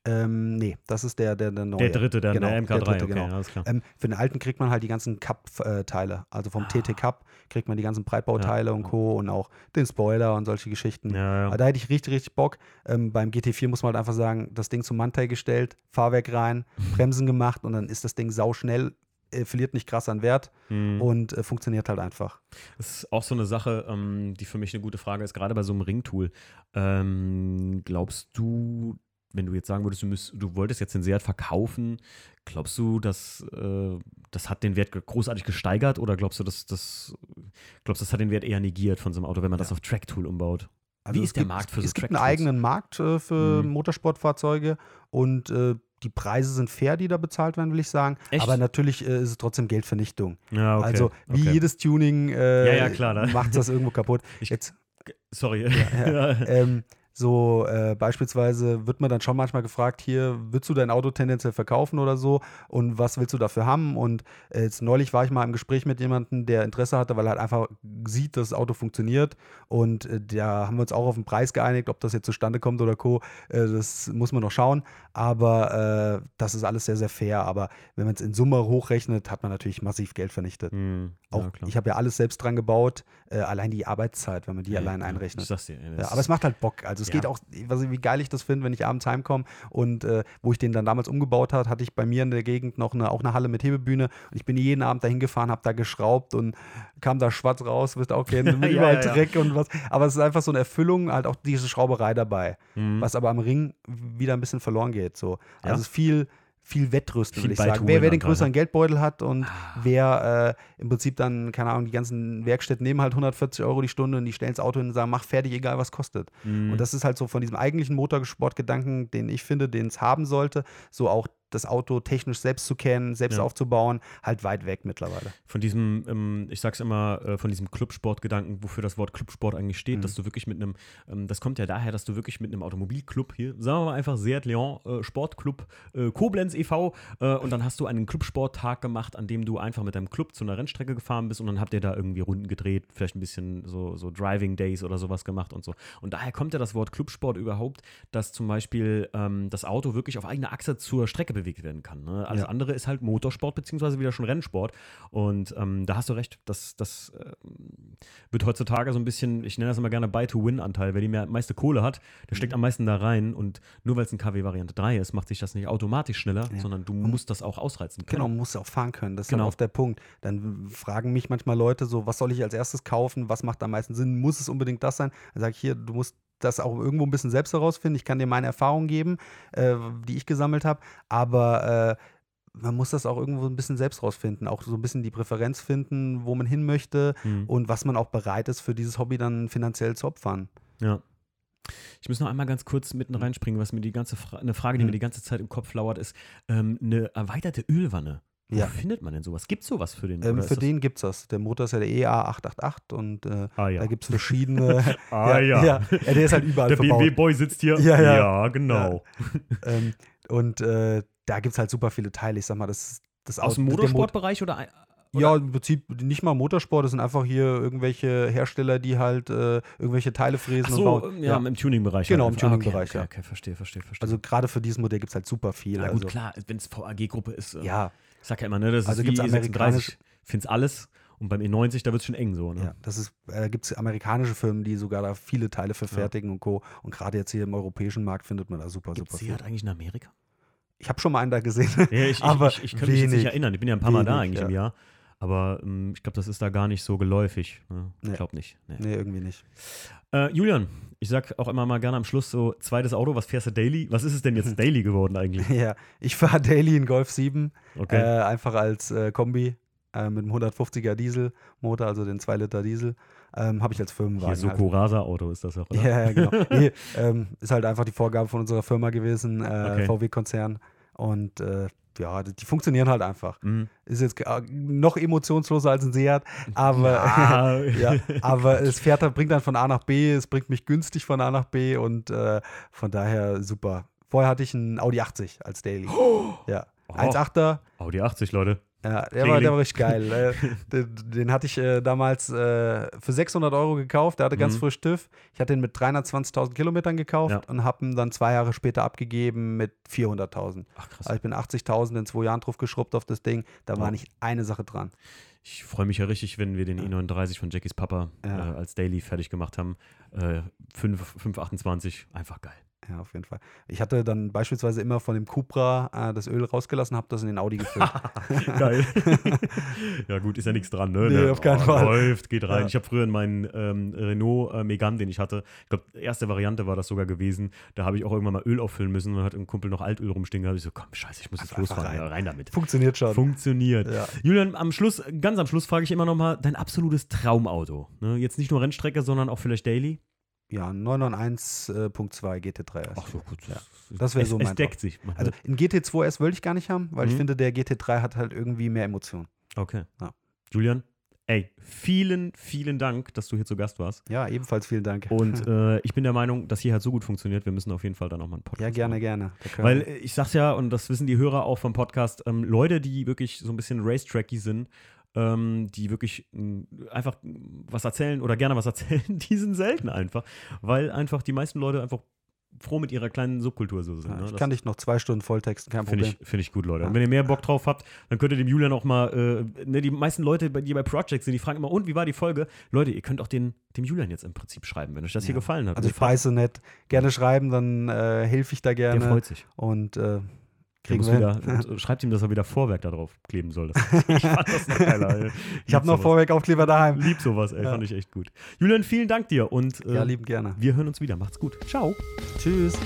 Ähm, nee, das ist der, der, der neue. Der dritte, der, Genau, der der MK3, dritte, okay, genau. alles klar. Ähm, für den alten kriegt man halt die ganzen Cup-Teile. Also vom Ah. TT Cup kriegt man die ganzen Breitbauteile Ja. und Co. und auch den Spoiler und solche Geschichten. Ja, ja. Da hätte ich richtig, richtig Bock. Ähm, beim GT4 muss man halt einfach sagen, das Ding zum Mantai gestellt, Fahrwerk rein, Bremsen gemacht und dann ist das Ding sauschnell, äh, verliert nicht krass an Wert Mhm. und äh, funktioniert halt einfach. Das ist auch so eine Sache, ähm, die für mich eine gute Frage ist, gerade bei so einem Ringtool. Ähm, glaubst du, wenn du jetzt sagen würdest, du, müsst, du wolltest jetzt den Seat verkaufen, glaubst du, dass äh, das hat den Wert großartig gesteigert oder glaubst du, dass das glaubst, das hat den Wert eher negiert von so einem Auto, wenn man das Ja. auf Track-Tool umbaut? Also Wie ist der gibt, Markt für so Es gibt einen eigenen Markt äh, für Mhm. Motorsportfahrzeuge und äh, die Preise sind fair, die da bezahlt werden, will ich sagen. Echt? Aber natürlich äh, ist es trotzdem Geldvernichtung. Ja, okay. Also wie okay. jedes Tuning äh, Ja, ja, macht das irgendwo kaputt. Ich- Jetzt, Sorry. ja. ähm, so äh, beispielsweise wird man dann schon manchmal gefragt, hier, willst du dein Auto tendenziell verkaufen oder so und was willst du dafür haben? Und äh, jetzt neulich war ich mal im Gespräch mit jemandem, der Interesse hatte, weil er halt einfach sieht, dass das Auto funktioniert und äh, da haben wir uns auch auf den Preis geeinigt, ob das jetzt zustande kommt oder co. Äh, das muss man noch schauen, aber äh, das ist alles sehr, sehr fair. Aber wenn man es in Summe hochrechnet, hat man natürlich massiv Geld vernichtet. Hm, Auch, ja, ich habe ja alles selbst dran gebaut, äh, allein die Arbeitszeit, wenn man die Ja, allein einrechnet. Ich sag's dir. Ja, aber es macht halt Bock. Also es geht auch, was, wie geil ich das finde, wenn ich abends heimkomme und äh, wo ich den dann damals umgebaut habe, hatte ich bei mir in der Gegend noch eine, auch eine Halle mit Hebebühne und ich bin jeden Abend dahin gefahren, habe da geschraubt und kam da schwarz raus, wirst auch kennen, überall. Dreck und was. Aber es ist einfach so eine Erfüllung, halt auch diese Schrauberei dabei, Hm. was aber am Ring wieder ein bisschen verloren geht. So. Also es ist viel, viel Wettrüsten, Viel will ich sagen. Wer, wer den größeren Geldbeutel hat und Ah. wer äh, im Prinzip dann, keine Ahnung, die ganzen Werkstätten nehmen halt 140 Euro die Stunde und die stellen das Auto hin und sagen, mach fertig, egal was kostet. Mhm. Und das ist halt so von diesem eigentlichen Motorsportgedanken, den ich finde, den es haben sollte, so auch das Auto technisch selbst zu kennen, selbst Ja. aufzubauen, halt weit weg mittlerweile. von diesem, ähm, ich sag's immer, äh, von diesem Clubsportgedanken, wofür das Wort Clubsport eigentlich steht, Mhm. dass du wirklich mit einem, ähm, das kommt ja daher, dass du wirklich mit einem Automobilclub hier, sagen wir mal einfach Seat Leon äh, Sportclub äh, Koblenz e.V. Und dann hast du einen Clubsporttag gemacht, an dem du einfach mit deinem Club zu einer Rennstrecke gefahren bist und dann habt ihr da irgendwie Runden gedreht, vielleicht ein bisschen so, so Driving Days oder sowas gemacht und so. Und daher kommt ja das Wort Clubsport überhaupt, dass zum Beispiel ähm, das Auto wirklich auf eigener Achse zur Strecke bewegt werden kann. Ne? Alles Ja. andere ist halt Motorsport beziehungsweise wieder schon Rennsport. Und ähm, da hast du recht, das, das äh, wird heutzutage so ein bisschen, ich nenne das immer gerne Buy-to-Win-Anteil. Wer die mehr, meiste Kohle hat, der steckt am meisten da rein. Und nur weil es ein KW Variante 3 ist, macht sich das nicht automatisch schneller, Ja. sondern du musst das auch ausreizen können. Genau, man muss auch fahren können. Das ist Genau. halt oft der Punkt. Dann fragen mich manchmal Leute so, was soll ich als erstes kaufen? Was macht am meisten Sinn? Muss es unbedingt das sein? Dann sage ich hier, du musst das auch irgendwo ein bisschen selbst herausfinden. Ich kann dir meine Erfahrungen geben, äh, die ich gesammelt habe, aber äh, man muss das auch irgendwo ein bisschen selbst rausfinden, auch so ein bisschen die Präferenz finden, wo man hin möchte Mhm. und was man auch bereit ist, für dieses Hobby dann finanziell zu opfern. Ja. Ich muss noch einmal ganz kurz mitten reinspringen, was mir die ganze Fra eine Frage, die Mhm. mir die ganze Zeit im Kopf lauert, ist ähm, eine erweiterte Ölwanne. Wo Ja. findet man denn sowas? Gibt es sowas für den? Ähm, oder für den gibt es das. Der Motor ist ja der EA888 und äh, Ah ja. da gibt es verschiedene. Ah ja. ja. ja, der ist halt überall Der. BMW-Boy sitzt hier. Ja, ja. genau. Ähm, und äh, da gibt es halt super viele Teile. Ich sag mal, das, das Aus dem Motorsportbereich oder? ein- Ja, im Prinzip nicht mal Motorsport, das sind einfach hier irgendwelche Hersteller, die halt äh, irgendwelche Teile fräsen Ach und so, bauen. ja, im Tuning-Bereich. Genau, halt im einfach. Ah, Tuning-Bereich, okay, ja. okay, okay, verstehe, verstehe, verstehe. Also gerade für dieses Modell gibt es halt super viel. Na gut, also, klar, wenn es VAG-Gruppe ist. äh, Ja, Ich sag ja immer, ne, das Also ist gibt's wie amerikanisch- E36. Find's alles. Und beim E90, da wird es schon eng so. Ne? ja, das ist, äh, gibt es amerikanische Firmen, die sogar da viele Teile verfertigen und Co. Und gerade jetzt hier im europäischen Markt findet man da super, Gibt super es viel. Seat eigentlich in Amerika? Ich habe schon mal einen da gesehen. Ja, ich, Aber ich, ich, ich könnte mich jetzt wenig. nicht erinnern. Ich bin ja ein paar Mal da Wenig, eigentlich im ja. Jahr. Aber ähm, ich glaube, das ist da gar nicht so geläufig. Ne? Ich Nee. glaube nicht. Nee. nee, irgendwie nicht. Äh, Julian, ich sag auch immer mal gerne am Schluss so: zweites Auto, was fährst du daily? Was ist es denn jetzt daily geworden eigentlich? Ja, ich fahre Daily in Golf 7, Okay. äh, einfach als äh, Kombi äh, mit einem 150er Dieselmotor, also den 2 Liter Diesel. Ähm, habe ich als Firmenwagen. Hier, halt. Soko Rasa Auto ist das auch, oder? Ja, ja, genau. Nee, ähm, ist halt einfach die Vorgabe von unserer Firma gewesen, äh, Okay. VW-Konzern. Und äh, ja, die, funktionieren halt einfach. Mhm. Ist jetzt äh, noch emotionsloser als ein Seat, aber, Ja. ja, aber es fährt, dann- bringt dann von A nach B, es bringt mich günstig von A nach B und äh, von daher super. Vorher hatte ich einen Audi 80 als Daily. Ja. Oh. 1,8er. Audi 80, Leute. Ja, der war, der war richtig geil. äh, den, den hatte ich äh, damals äh, für 600 Euro gekauft. Der hatte ganz Mhm. frisch TÜV. Ich hatte ihn mit 320.000 Kilometern gekauft Ja. und habe ihn dann zwei Jahre später abgegeben mit 400.000. Ach krass. Also ich bin 80.000 in zwei Jahren drauf geschrubbt auf das Ding. Da war Wow. nicht eine Sache dran. Ich freue mich ja richtig, wenn wir den E39 von Jackies Papa Ja. äh, als Daily fertig gemacht haben. Äh, 5, 528, einfach geil. Ja, auf jeden Fall. Ich hatte dann beispielsweise immer von dem Cupra äh, das Öl rausgelassen, habe das in den Audi gefüllt. Geil. ja, gut, ist ja nichts dran, ne? Nee, Der- auf keinen Fall. Läuft, geht rein. Ja. Ich habe früher in meinen ähm, Renault äh, Megane, den ich hatte, ich glaube, erste Variante war das sogar gewesen. Da habe ich auch irgendwann mal Öl auffüllen müssen und hat ein Kumpel noch Altöl rumstehen. Da habe ich so, komm, scheiße, ich muss jetzt losfahren. rein. Ja, rein damit. Funktioniert schon. Funktioniert. Ja. Julian, am Schluss, ganz am Schluss frage ich immer noch mal dein absolutes Traumauto. Ne? Jetzt nicht nur Rennstrecke, sondern auch vielleicht Daily. Ja, 991.2 GT3 S. so gut. Ja. Das wäre es, so Es mein deckt sich. Also ein GT2S wollte ich gar nicht haben, weil ich Mhm. finde, der GT3 hat halt irgendwie mehr Emotionen. okay. Ja. Julian, ey, vielen, vielen Dank, dass du hier zu Gast warst. Ja, ebenfalls vielen Dank. Und äh, ich bin der Meinung, dass hier halt so gut funktioniert. Wir müssen auf jeden Fall dann nochmal einen Podcast ja, gerne, machen. gerne. Weil äh, ich sag's ja, und das wissen die Hörer auch vom Podcast, ähm, Leute, die wirklich so ein bisschen Racetracky sind, ähm, die wirklich mh, einfach mh, was erzählen oder gerne was erzählen, die sind selten einfach. Weil einfach die meisten Leute einfach froh mit ihrer kleinen Subkultur so sind. ja, ne? ich kann dich noch zwei Stunden volltexten, kein Finde Problem. ich, find ich gut, Leute. Ja. Und wenn ihr mehr Bock drauf habt, dann könnt ihr dem Julian auch mal, äh, ne, die meisten Leute, die bei Project sind, die fragen immer, und wie war die Folge? Leute, ihr könnt auch den, dem Julian jetzt im Prinzip schreiben, wenn euch das hier Ja. gefallen hat. Also ich beiße nett. Gerne schreiben, dann äh, helfe ich da der gerne. freut sich. Und äh, Der kriegen wir wieder, äh, schreibt ihm, dass er wieder Vorwerk da drauf kleben soll. Ich fand das noch geiler. ey. Ich habe noch. Vorwerkaufkleber daheim. Lieb sowas, ey. Ja. Fand ich echt gut. Julian, vielen Dank dir und äh, Ja, lieben gerne. wir hören uns wieder. Macht's gut. Ciao. Tschüss.